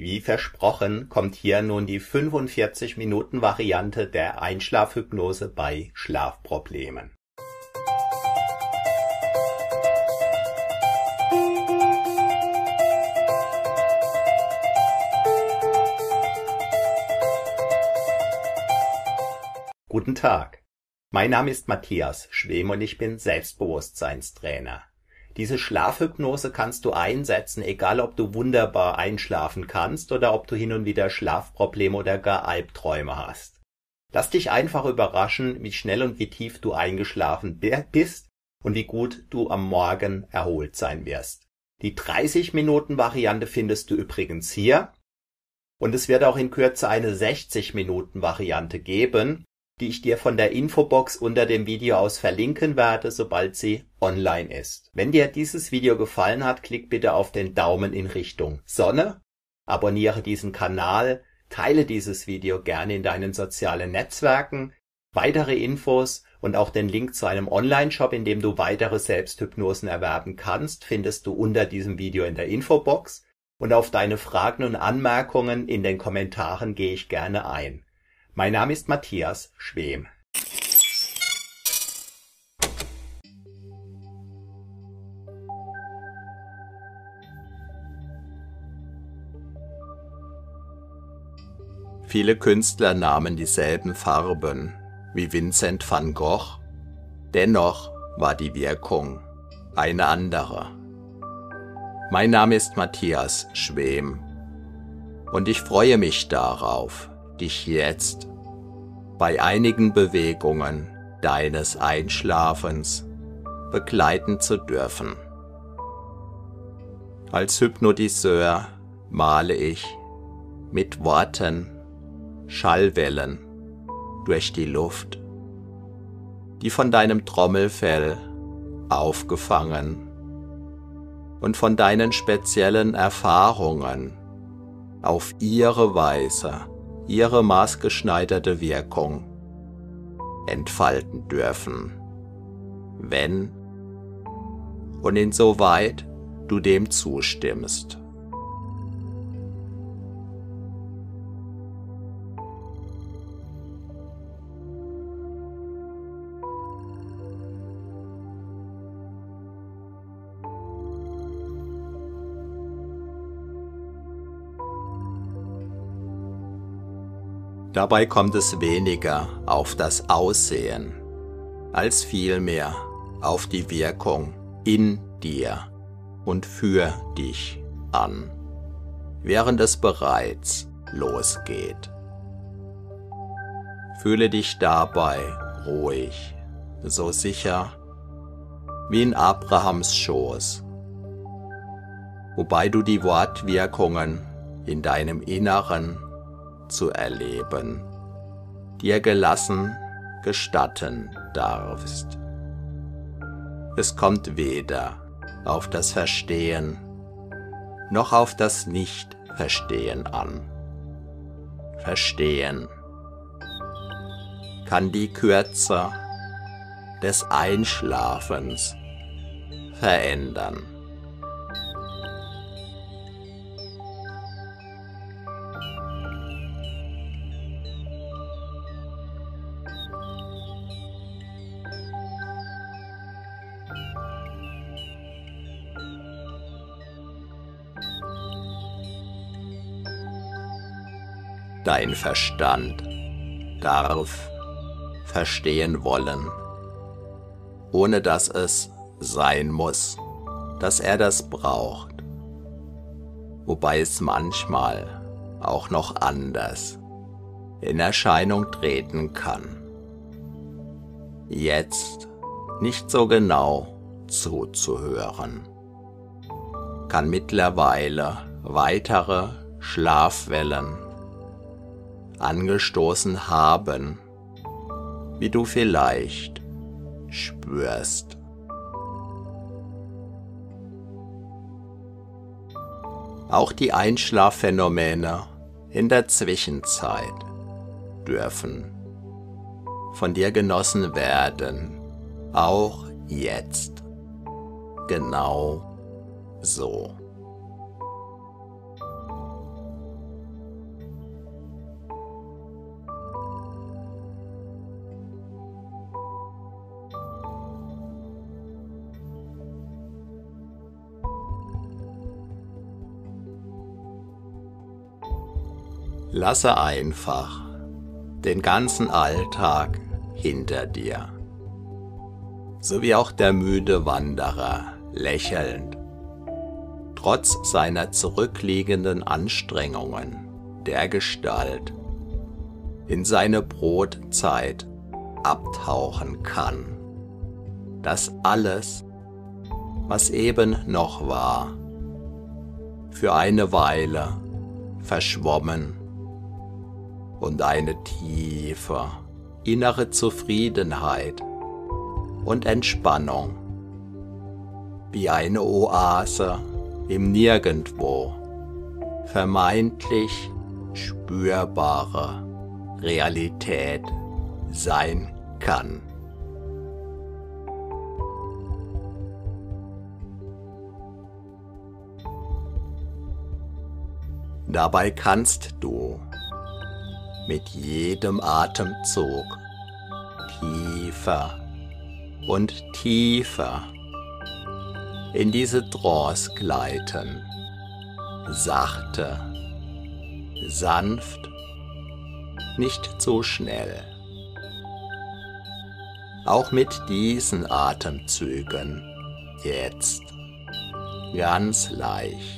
Wie versprochen kommt hier nun die 45-Minuten-Variante der Einschlafhypnose bei Schlafproblemen. Guten Tag. Mein Name ist Matthias Schwem und ich bin Selbstbewusstseinstrainer. Diese Schlafhypnose kannst du einsetzen, egal ob du wunderbar einschlafen kannst oder ob du hin und wieder Schlafprobleme oder gar Albträume hast. Lass dich einfach überraschen, wie schnell und wie tief du eingeschlafen bist und wie gut du am Morgen erholt sein wirst. Die 30 Minuten Variante findest du übrigens hier und es wird auch in Kürze eine 60 Minuten Variante geben, die ich dir von der Infobox unter dem Video aus verlinken werde, sobald sie online ist. Wenn dir dieses Video gefallen hat, klick bitte auf den Daumen in Richtung Sonne, abonniere diesen Kanal, teile dieses Video gerne in deinen sozialen Netzwerken. Weitere Infos und auch den Link zu einem Online-Shop, in dem du weitere Selbsthypnosen erwerben kannst, findest du unter diesem Video in der Infobox. Und auf deine Fragen und Anmerkungen in den Kommentaren gehe ich gerne ein. Mein Name ist Matthias Schwem. Viele Künstler nahmen dieselben Farben wie Vincent van Gogh, dennoch war die Wirkung eine andere. Mein Name ist Matthias Schwem und ich freue mich darauf, dich jetzt bei einigen Bewegungen deines Einschlafens begleiten zu dürfen. Als Hypnotiseur male ich mit Worten Schallwellen durch die Luft, die von deinem Trommelfell aufgefangen und von deinen speziellen Erfahrungen auf ihre Weise ihre maßgeschneiderte Wirkung entfalten dürfen, wenn und insoweit du dem zustimmst. Dabei kommt es weniger auf das Aussehen als vielmehr auf die Wirkung in dir und für dich an, während es bereits losgeht. Fühle dich dabei ruhig, so sicher wie in Abrahams Schoß, wobei du die Wortwirkungen in deinem Inneren zu erleben, dir gelassen gestatten darfst. Es kommt weder auf das Verstehen noch auf das Nicht-Verstehen an. Verstehen kann die Kürze des Einschlafens verändern. Dein Verstand darf verstehen wollen, ohne dass es sein muss, dass er das braucht, wobei es manchmal auch noch anders in Erscheinung treten kann. Jetzt nicht so genau zuzuhören, kann mittlerweile weitere Schlafwellen angestoßen haben, wie du vielleicht spürst. Auch die Einschlafphänomene in der Zwischenzeit dürfen von dir genossen werden, auch jetzt. Genau so. Lasse einfach den ganzen Alltag hinter dir, so wie auch der müde Wanderer lächelnd, trotz seiner zurückliegenden Anstrengungen der Gestalt in seine Brotzeit abtauchen kann, dass alles, was eben noch war, für eine Weile verschwommen und eine tiefe innere Zufriedenheit und Entspannung wie eine Oase im Nirgendwo vermeintlich spürbare Realität sein kann. Dabei kannst du mit jedem Atemzug tiefer und tiefer in diese Trance gleiten, sachte, sanft, nicht zu schnell. Auch mit diesen Atemzügen jetzt ganz leicht.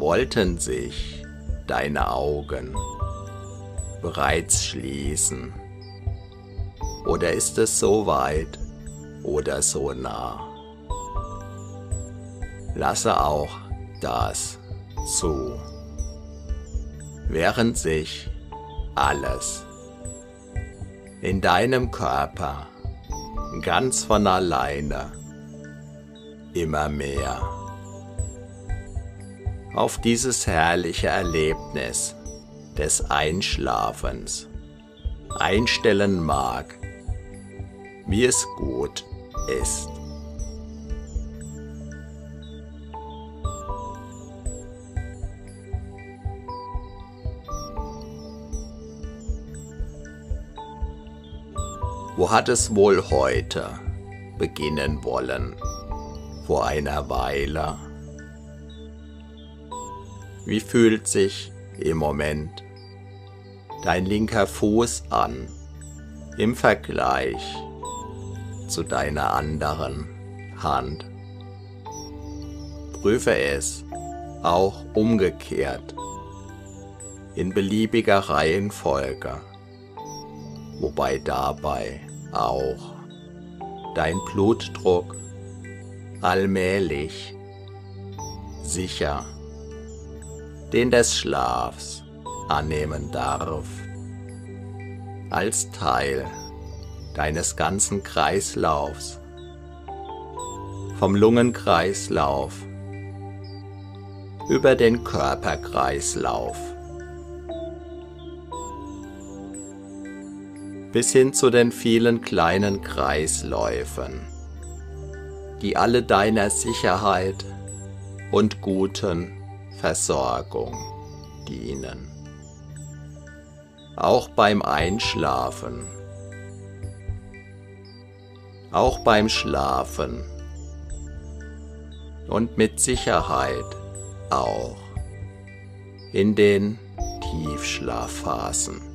Wollten sich deine Augen bereits schließen? Oder ist es so weit oder so nah? Lasse auch das zu, während sich alles in deinem Körper ganz von alleine immer mehr auf dieses herrliche Erlebnis des Einschlafens einstellen mag, wie es gut ist. Wo hat es wohl heute beginnen wollen? Vor einer Weile wie fühlt sich im Moment dein linker Fuß an im Vergleich zu deiner anderen Hand? Prüfe es auch umgekehrt in beliebiger Reihenfolge, wobei dabei auch dein Blutdruck allmählich sicher den des Schlafs annehmen darf, als Teil deines ganzen Kreislaufs, vom Lungenkreislauf über den Körperkreislauf. Bis hin zu den vielen kleinen Kreisläufen, die alle deiner Sicherheit und guten Versorgung dienen. Auch beim Einschlafen. Auch beim Schlafen. Und mit Sicherheit auch in den Tiefschlafphasen.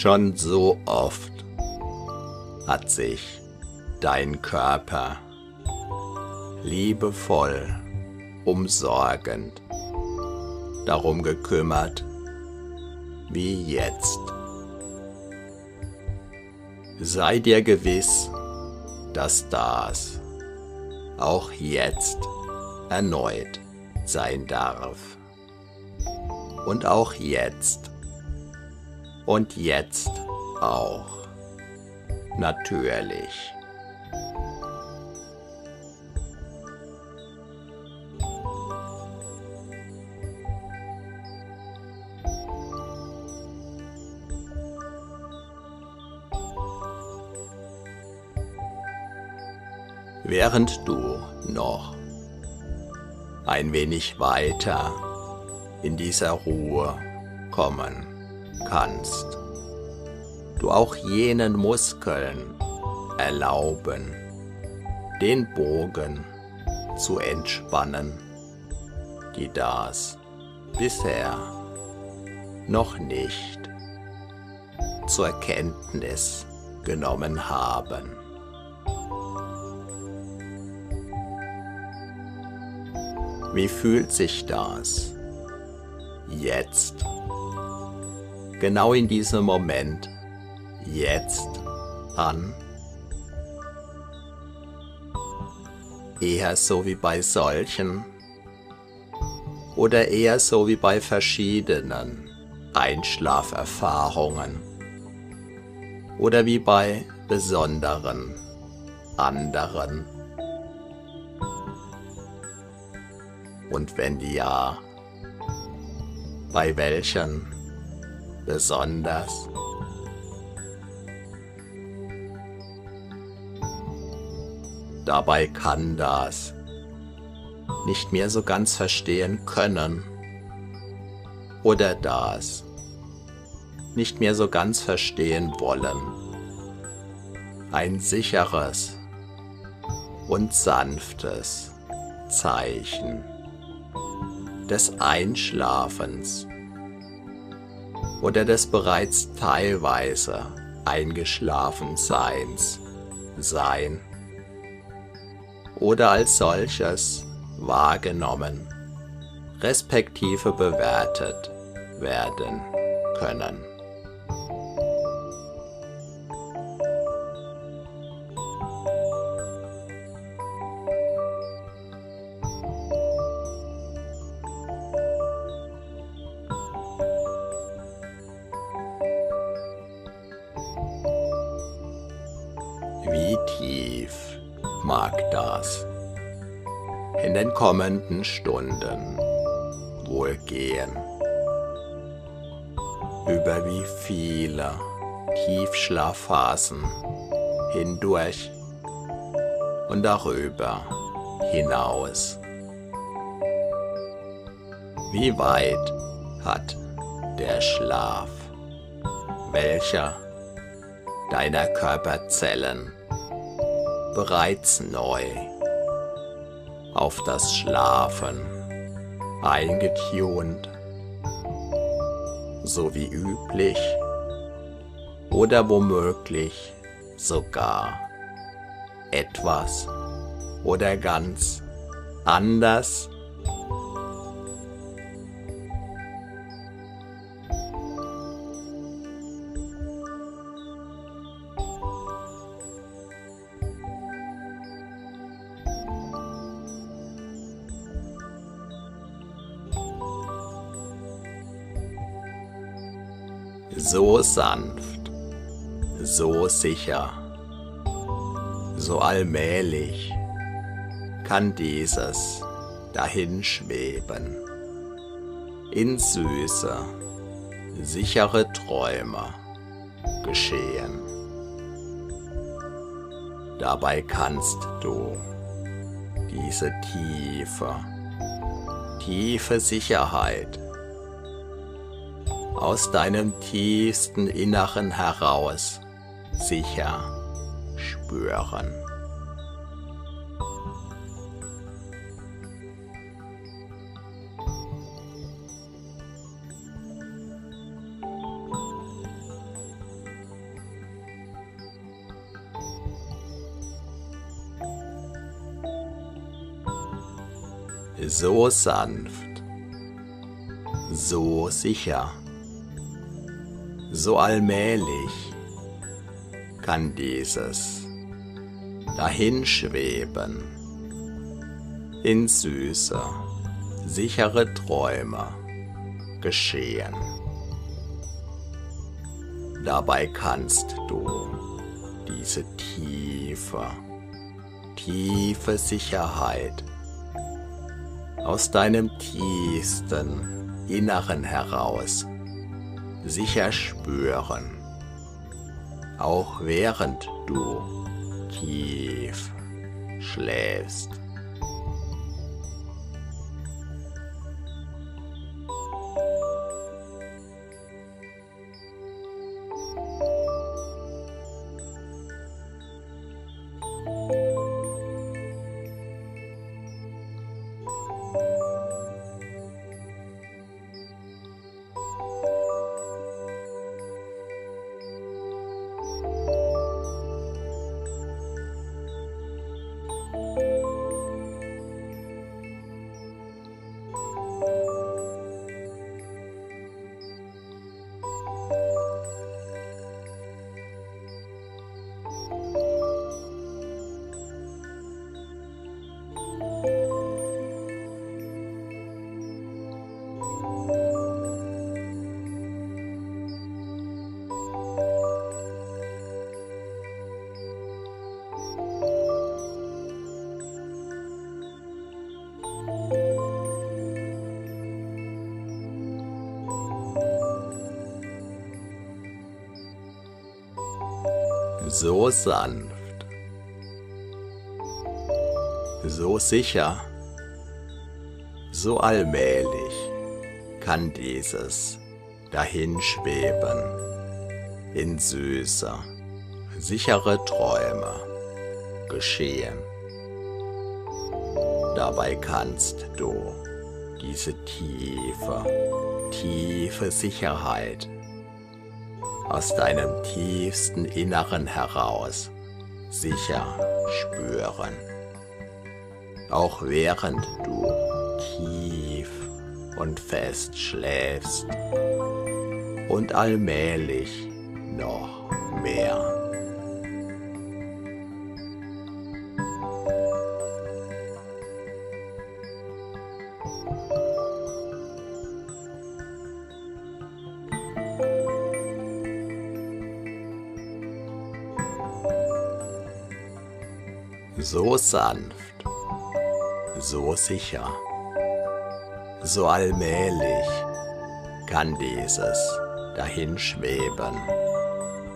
Schon so oft hat sich dein Körper liebevoll umsorgend darum gekümmert wie jetzt. Sei dir gewiss, dass das auch jetzt erneut sein darf. Und auch jetzt. Und jetzt auch. Natürlich. während du noch ein wenig weiter in dieser Ruhe kommen kannst. Du auch jenen Muskeln erlauben, den Bogen zu entspannen, die das bisher noch nicht zur Kenntnis genommen haben. Wie fühlt sich das jetzt? Genau in diesem Moment, jetzt an? Eher so wie bei solchen. Oder eher so wie bei verschiedenen Einschlaferfahrungen. Oder wie bei besonderen anderen. Und wenn ja, bei welchen besonders? Dabei kann das nicht mehr so ganz verstehen können oder das nicht mehr so ganz verstehen wollen. Ein sicheres und sanftes Zeichen des Einschlafens oder des bereits teilweise Eingeschlafenseins sein oder als solches wahrgenommen, respektive bewertet werden können. Kommenden Stunden wohl gehen. Über wie viele Tiefschlafphasen hindurch und darüber hinaus. Wie weit hat der Schlaf, welcher deiner Körperzellen bereits neu auf das Schlafen eingetunt, so wie üblich oder womöglich sogar etwas oder ganz anders sicher, so allmählich kann dieses dahinschweben in süße, sichere Träume geschehen. Dabei kannst du diese tiefe, tiefe Sicherheit aus deinem tiefsten Inneren heraus sicher spüren. so sanft, so sicher, so allmählich kann dieses dahinschweben in süße, sichere Träume geschehen. Dabei kannst du diese tiefe, tiefe Sicherheit aus deinem tiefsten Inneren heraus sicher spüren, auch während du tief schläfst. So sanft, so sicher, so allmählich kann dieses dahinschweben in süße, sichere Träume geschehen. Dabei kannst du diese tiefe, tiefe Sicherheit aus deinem tiefsten Inneren heraus sicher spüren. Auch während du tief und fest schläfst und allmählich noch mehr. Sanft, so sicher, so allmählich kann dieses dahinschweben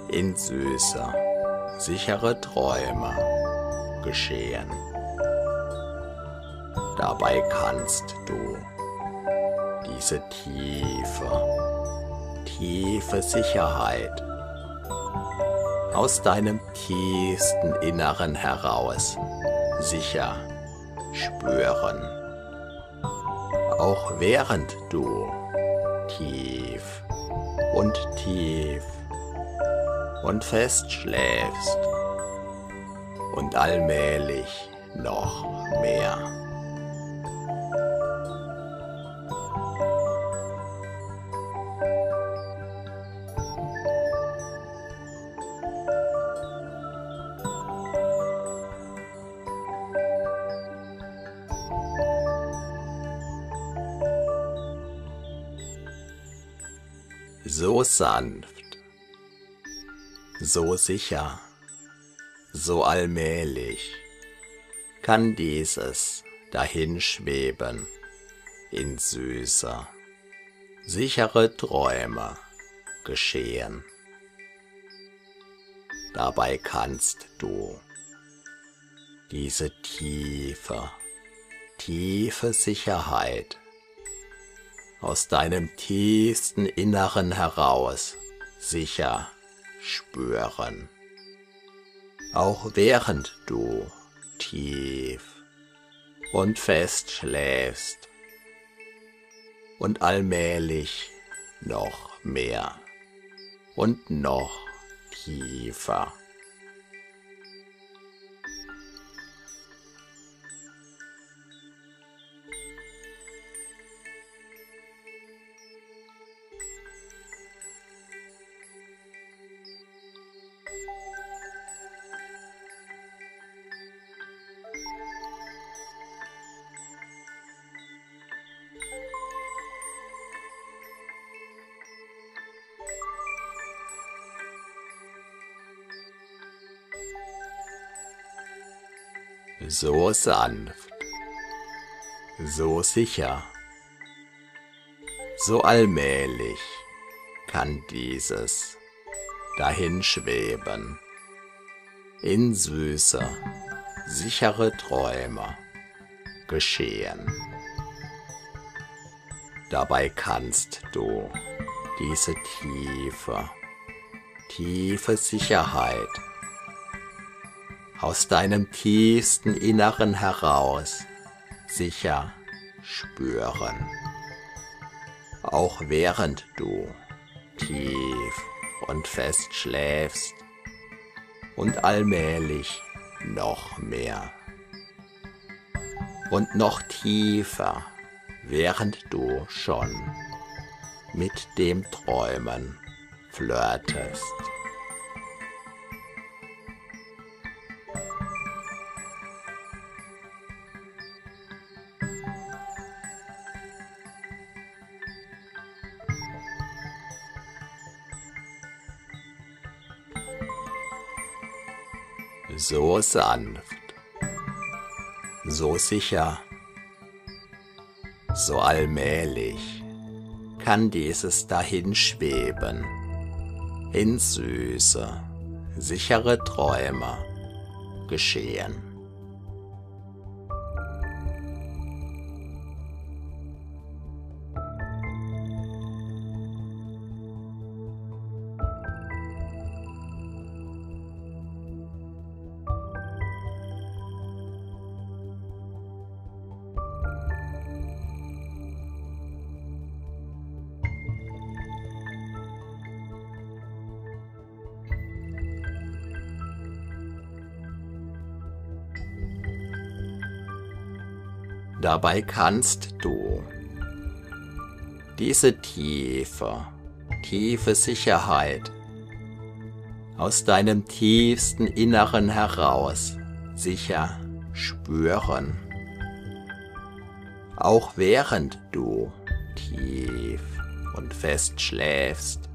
in süße, sichere Träume geschehen. Dabei kannst du diese tiefe, tiefe Sicherheit aus deinem tiefsten Inneren heraus sicher spüren. Auch während du tief und tief und fest schläfst und allmählich noch mehr. So sanft, so sicher, so allmählich kann dieses dahinschweben in süße, sichere Träume geschehen. Dabei kannst du diese tiefe, tiefe Sicherheit aus deinem tiefsten Inneren heraus sicher spüren. Auch während du tief und fest schläfst und allmählich noch mehr und noch tiefer. So sanft, so sicher, so allmählich kann dieses dahinschweben. In süße, sichere Träume geschehen. Dabei kannst du diese tiefe, tiefe Sicherheit aus deinem tiefsten Inneren heraus sicher spüren. Auch während du tief und fest schläfst und allmählich noch mehr und noch tiefer, während du schon mit dem Träumen flirtest. So sanft, so sicher, so allmählich kann dieses dahinschweben. In süße, sichere Träume geschehen. Dabei kannst du diese tiefe, tiefe Sicherheit aus deinem tiefsten Inneren heraus sicher spüren. Auch während du tief und fest schläfst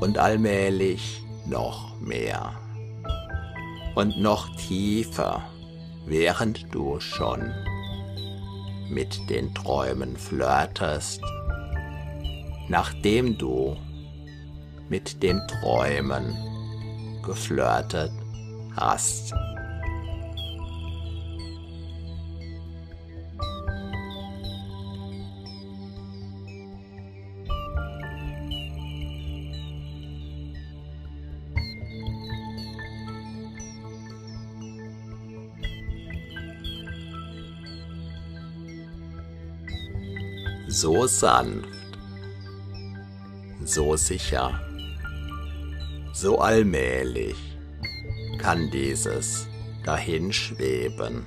und allmählich noch mehr und noch tiefer während du schon mit den Träumen flirtest, nachdem du mit den Träumen geflirtet hast. So sanft, so sicher, so allmählich kann dieses dahinschweben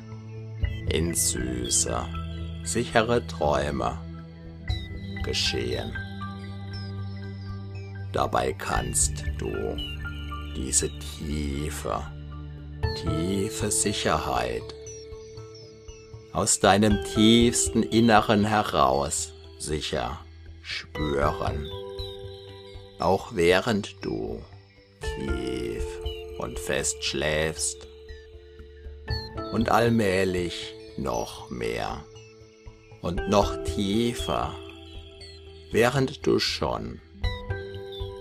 in süße, sichere Träume geschehen. Dabei kannst du diese tiefe, tiefe Sicherheit aus deinem tiefsten Inneren heraus sicher spüren, auch während du tief und fest schläfst und allmählich noch mehr und noch tiefer, während du schon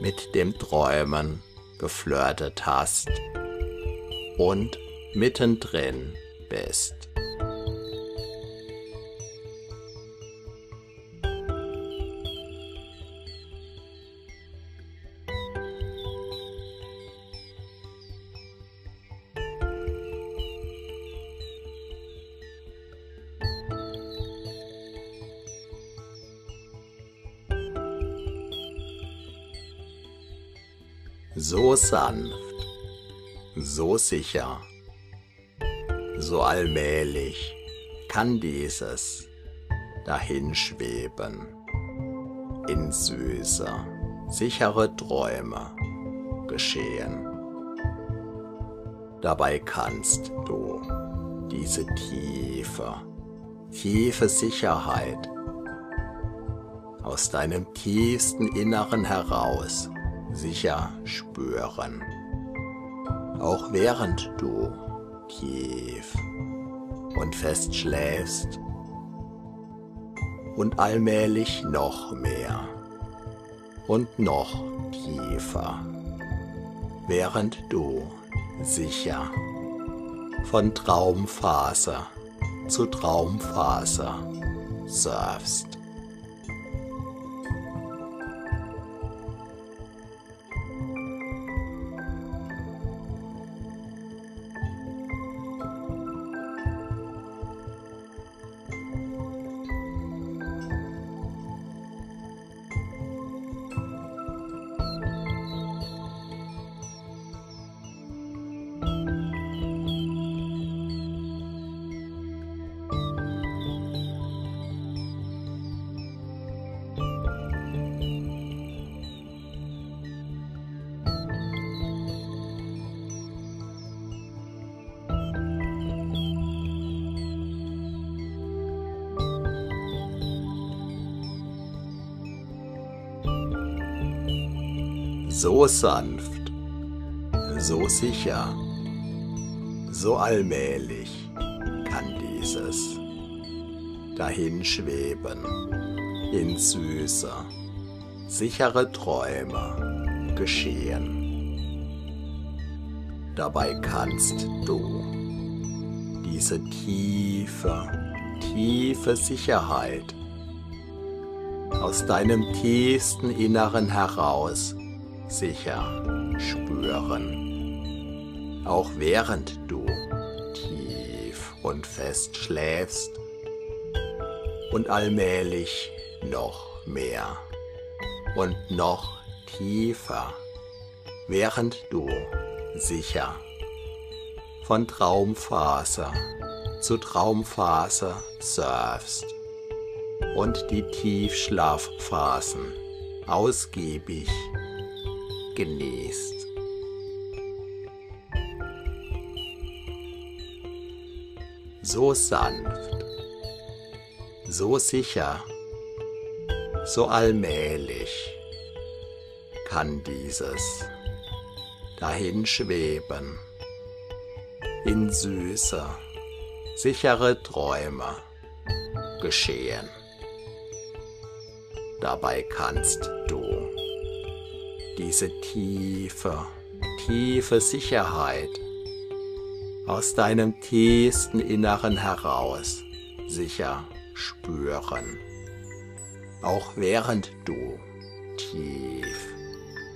mit dem Träumen geflirtet hast und mittendrin bist. So sanft, so sicher, so allmählich kann dieses dahinschweben in süße, sichere Träume geschehen. Dabei kannst du diese tiefe, tiefe Sicherheit aus deinem tiefsten Inneren heraus sicher spüren. Auch während du tief und fest schläfst und allmählich noch mehr und noch tiefer, während du sicher von Traumfaser zu Traumfaser surfst. So sanft, so sicher, so allmählich kann dieses dahinschweben in süße, sichere Träume geschehen. Dabei kannst du diese tiefe, tiefe Sicherheit aus deinem tiefsten Inneren heraus sicher spüren, auch während du tief und fest schläfst und allmählich noch mehr und noch tiefer, während du sicher von Traumphase zu Traumphase surfst und die Tiefschlafphasen ausgiebig genießt. So sanft, so sicher, so allmählich kann dieses dahinschweben in süße, sichere Träume geschehen. Dabei kannst du diese tiefe, tiefe Sicherheit aus deinem tiefsten Inneren heraus sicher spüren, auch während du tief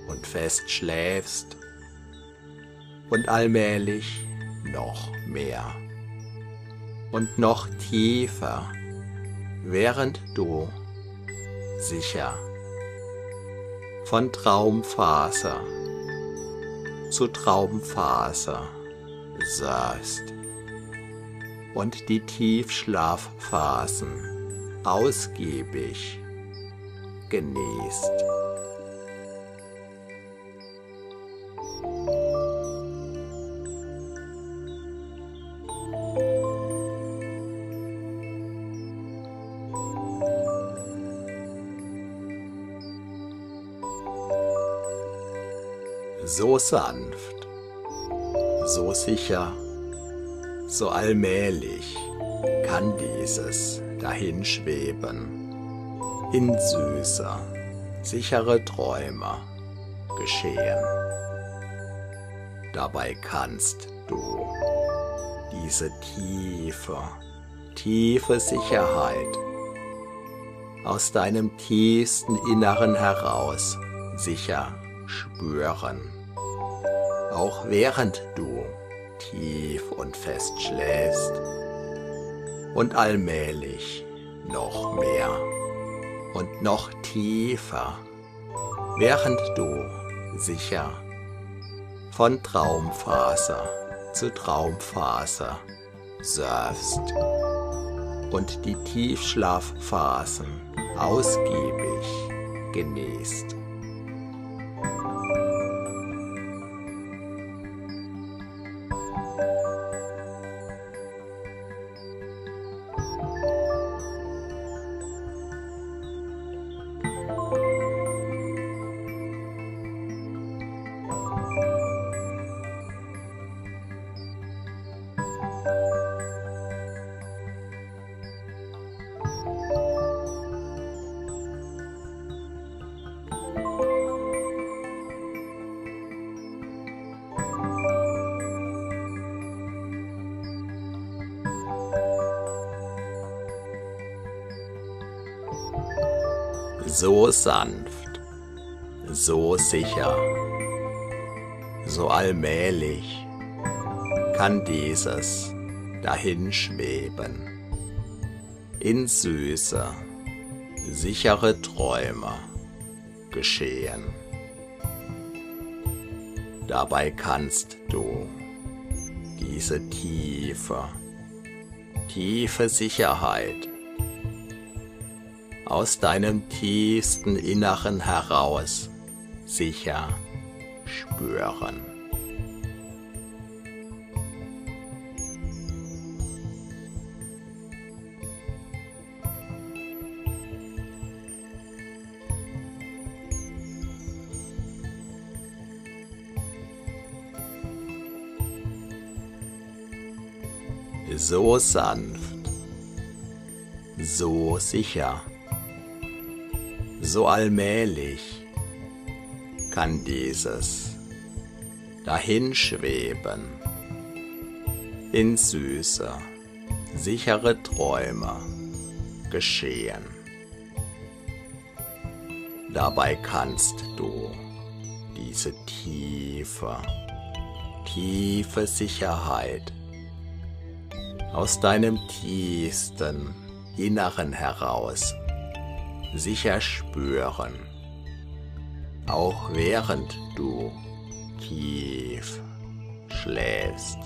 und fest schläfst und allmählich noch mehr und noch tiefer, während du sicher von Traumfaser zu Traumfaser saßt und die Tiefschlafphasen ausgiebig genießt. So sanft, so sicher, so allmählich kann dieses dahinschweben in süßer, sichere Träume geschehen. Dabei kannst du diese tiefe, tiefe Sicherheit aus deinem tiefsten Inneren heraus sicher spüren auch während du tief und fest schläfst und allmählich noch mehr und noch tiefer, während du sicher von Traumphase zu Traumphase surfst und die Tiefschlafphasen ausgiebig genießt. So sanft, so sicher, so allmählich kann dieses dahinschweben in süße, sichere Träume geschehen. Dabei kannst du diese tiefe, tiefe Sicherheit aus deinem tiefsten Inneren heraus sicher spüren. so sanft, so sicher, so allmählich kann dieses dahinschweben in süße, sichere Träume geschehen. Dabei kannst du diese tiefe, tiefe Sicherheit aus deinem tiefsten Inneren heraus sicher spüren, auch während du tief schläfst.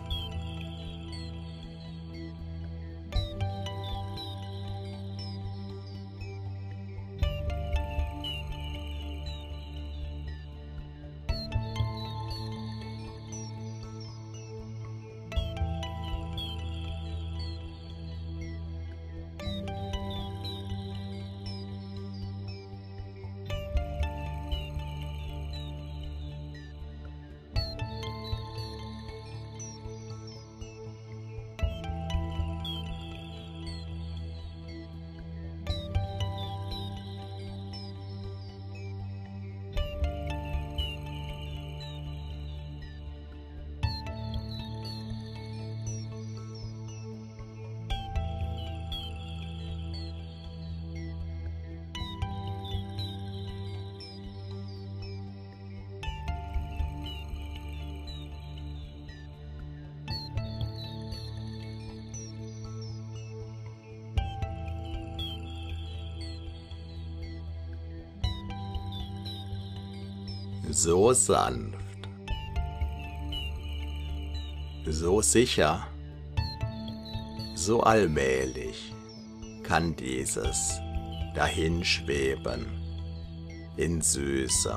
So sanft, so sicher, so allmählich kann dieses dahinschweben in süße,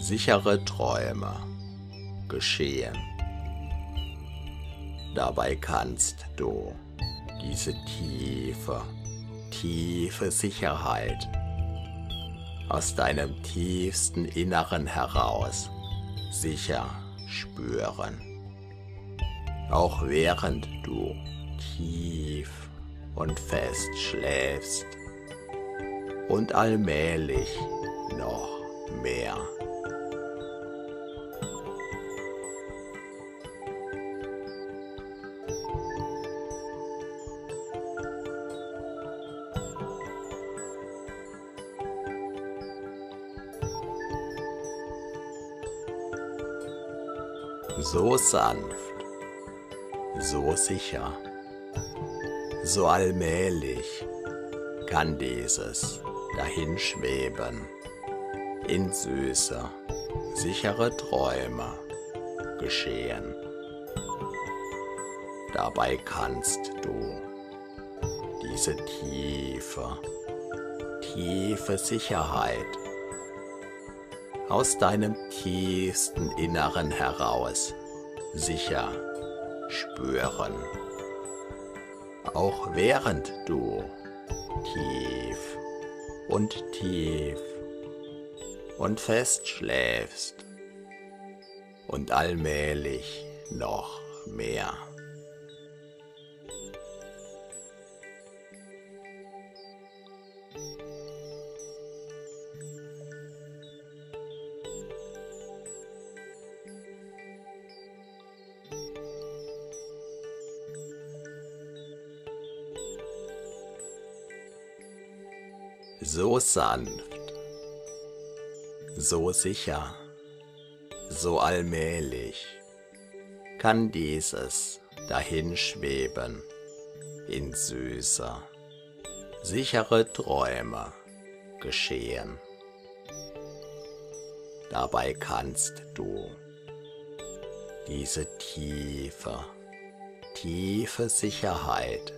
sichere Träume geschehen. Dabei kannst du diese tiefe, tiefe Sicherheit aus deinem tiefsten Inneren heraus sicher spüren. Auch während du tief und fest schläfst und allmählich noch mehr. So sanft, so sicher, so allmählich kann dieses dahinschweben in süße, sichere Träume geschehen. Dabei kannst du diese tiefe, tiefe Sicherheit aus deinem tiefsten Inneren heraus sicher spüren. Auch während du tief und tief und fest schläfst und allmählich noch mehr. So sanft, so sicher, so allmählich kann dieses dahinschweben in süße, sichere Träume geschehen. Dabei kannst du diese tiefe, tiefe Sicherheit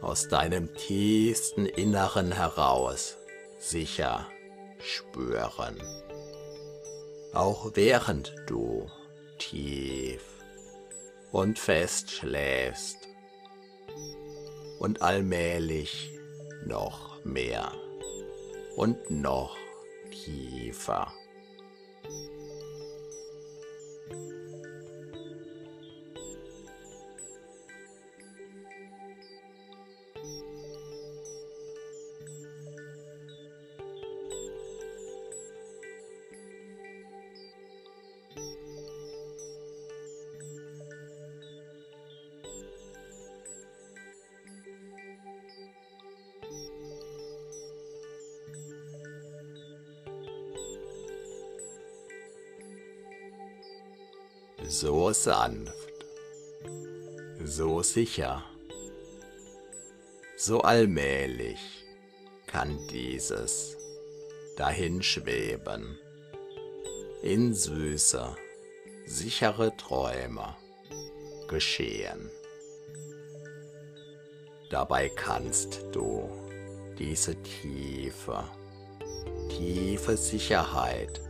aus deinem tiefsten Inneren heraus sicher spüren. Auch während du tief und fest schläfst und allmählich noch mehr und noch tiefer. So sanft, so sicher, so allmählich kann dieses dahinschweben. In süße, sichere Träume geschehen. Dabei kannst du diese tiefe, tiefe Sicherheit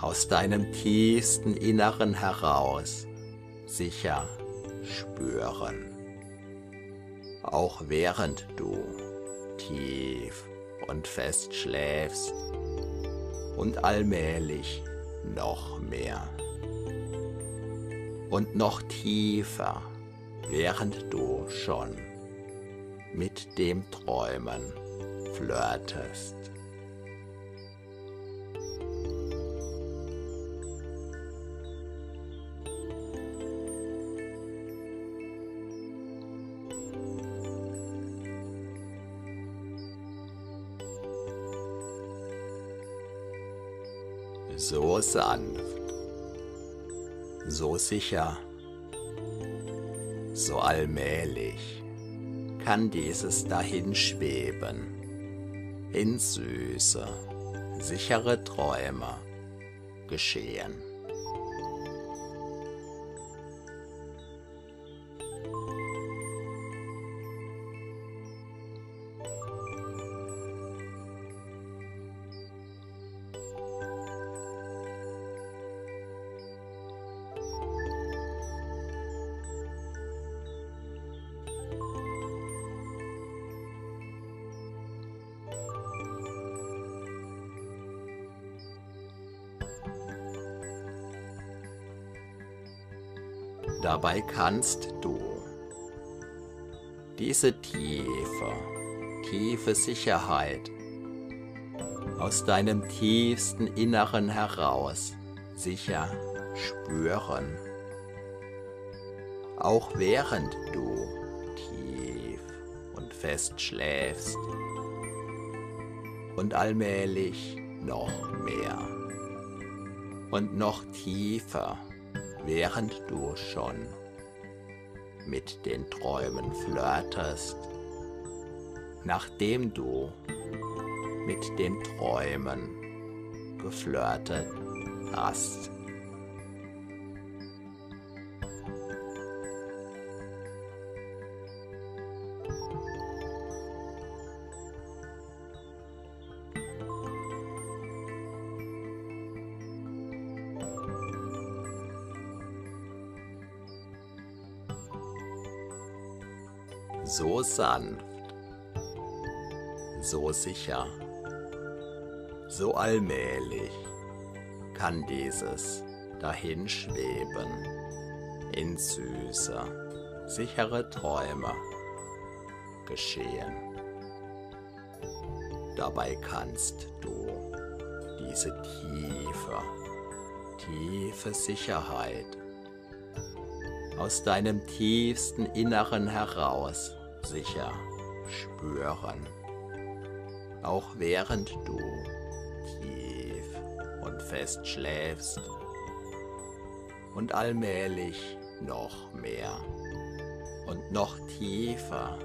aus deinem tiefsten Inneren heraus sicher spüren. Auch während du tief und fest schläfst und allmählich noch mehr und noch tiefer, während du schon mit dem Träumen flirtest. So sanft, so sicher, so allmählich kann dieses Dahinschweben in süße, sichere Träume geschehen. Dabei kannst du diese tiefe, tiefe Sicherheit aus deinem tiefsten Inneren heraus sicher spüren. Auch während du tief und fest schläfst und allmählich noch mehr und noch tiefer während du schon mit den Träumen flirtest, nachdem du mit den Träumen geflirtet hast. So sanft, so sicher, so allmählich kann dieses dahinschweben in süße, sichere Träume geschehen. Dabei kannst du diese tiefe, tiefe Sicherheit aus deinem tiefsten Inneren heraus sicher spüren, auch während du tief und fest schläfst und allmählich noch mehr und noch tiefer,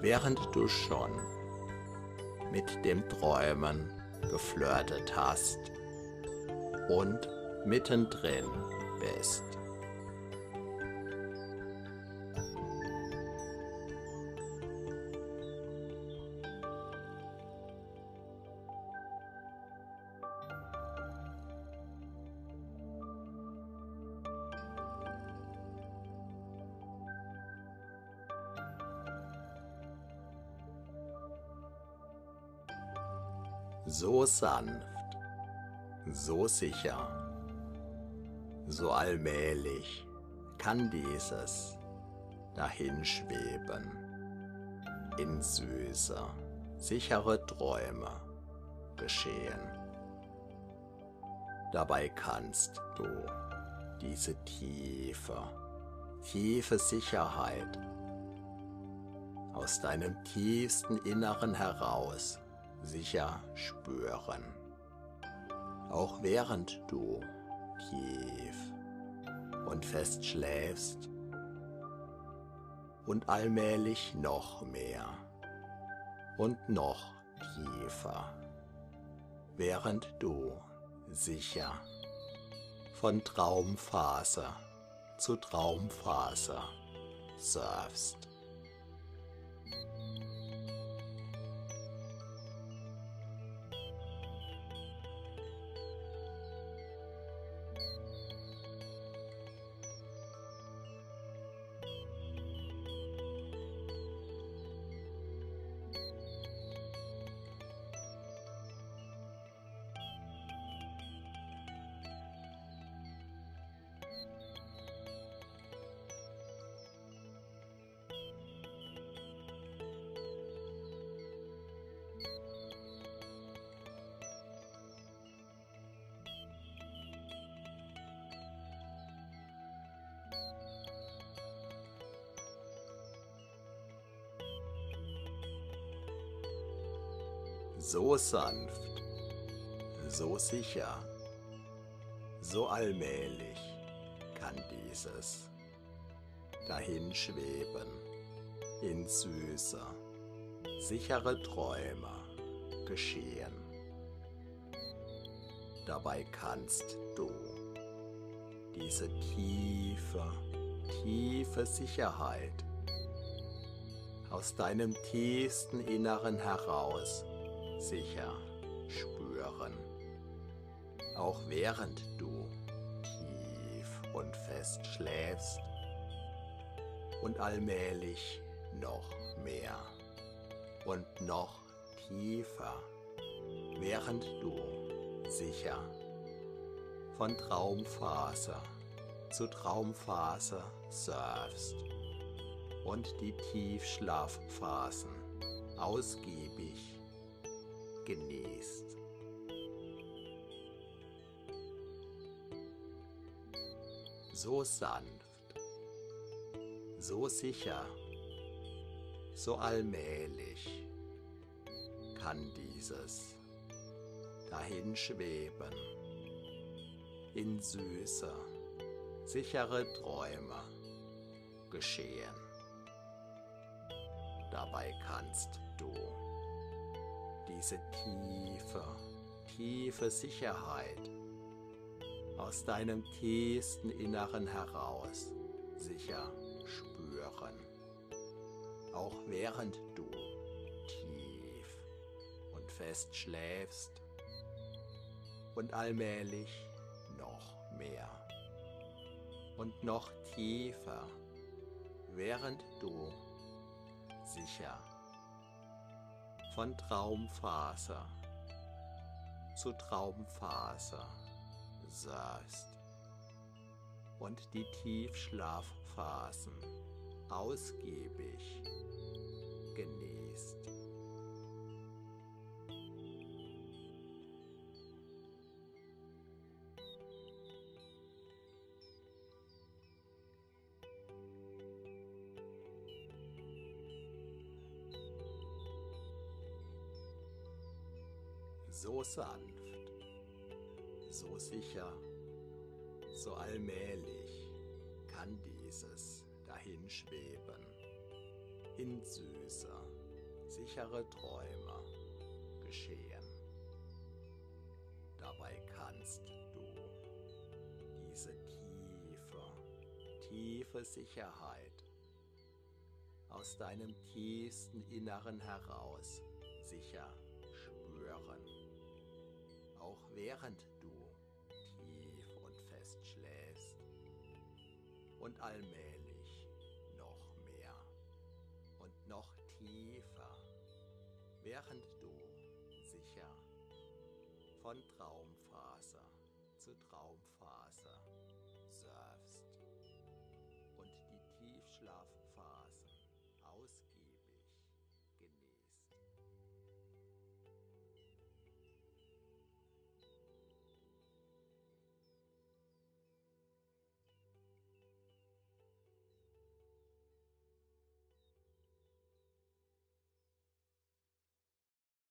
während du schon mit dem Träumen geflirtet hast und mittendrin bist. So sanft, so sicher, so allmählich kann dieses dahinschweben. In süße, sichere Träume geschehen. Dabei kannst du diese tiefe, tiefe Sicherheit aus deinem tiefsten Inneren heraus sicher spüren. Auch während du tief und fest schläfst und allmählich noch mehr und noch tiefer, während du sicher von Traumphase zu Traumphase surfst. So sanft, so sicher, so allmählich kann dieses dahinschweben in süße, sichere Träume geschehen. Dabei kannst du diese tiefe, tiefe Sicherheit aus deinem tiefsten Inneren heraus sicher spüren, auch während du tief und fest schläfst und allmählich noch mehr und noch tiefer, während du sicher von Traumphase zu Traumphase surfst und die Tiefschlafphasen ausgiebig genießt. So sanft, so sicher, so allmählich kann dieses dahinschweben in süße, sichere Träume geschehen. Dabei kannst du diese tiefe, tiefe Sicherheit aus deinem tiefsten Inneren heraus sicher spüren, auch während du tief und fest schläfst und allmählich noch mehr und noch tiefer, während du sicher von Traumphase zu Traumphase saßt und die Tiefschlafphasen ausgiebig genießt. So sanft, so sicher, so allmählich kann dieses dahinschweben in süße, sichere Träume geschehen. Dabei kannst du diese tiefe, tiefe Sicherheit aus deinem tiefsten Inneren heraus sicher während du tief und fest schläfst und allmählich noch mehr und noch tiefer, während du sicher von Traumphase